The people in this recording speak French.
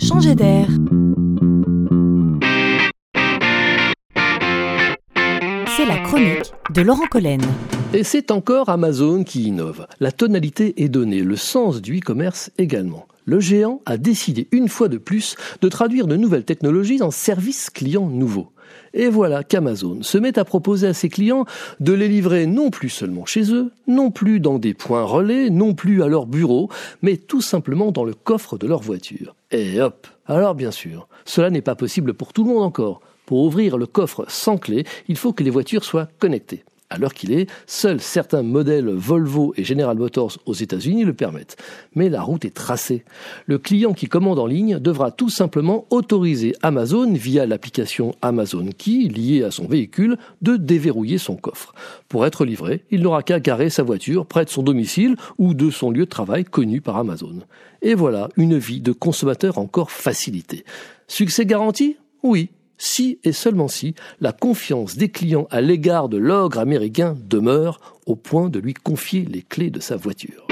Changer d'air. C'est la chronique de Laurent Collen. Et c'est encore Amazon qui innove. La tonalité est donnée, le sens du e-commerce également. Le géant a décidé une fois de plus de traduire de nouvelles technologies en services clients nouveaux. Et voilà qu'Amazon se met à proposer à ses clients de les livrer non plus seulement chez eux, non plus dans des points relais, non plus à leur bureau, mais tout simplement dans le coffre de leur voiture. Et hop Alors bien sûr, cela n'est pas possible pour tout le monde encore. Pour ouvrir le coffre sans clé, il faut que les voitures soient connectées. À l'heure qu'il est, seuls certains modèles Volvo et General Motors aux États-Unis le permettent. Mais la route est tracée. Le client qui commande en ligne devra tout simplement autoriser Amazon via l'application Amazon Key liée à son véhicule de déverrouiller son coffre. Pour être livré, il n'aura qu'à garer sa voiture près de son domicile ou de son lieu de travail connu par Amazon. Et voilà une vie de consommateur encore facilitée. Succès garanti? Oui, si et seulement si la confiance des clients à l'égard de l'ogre américain demeure au point de lui confier les clés de sa voiture.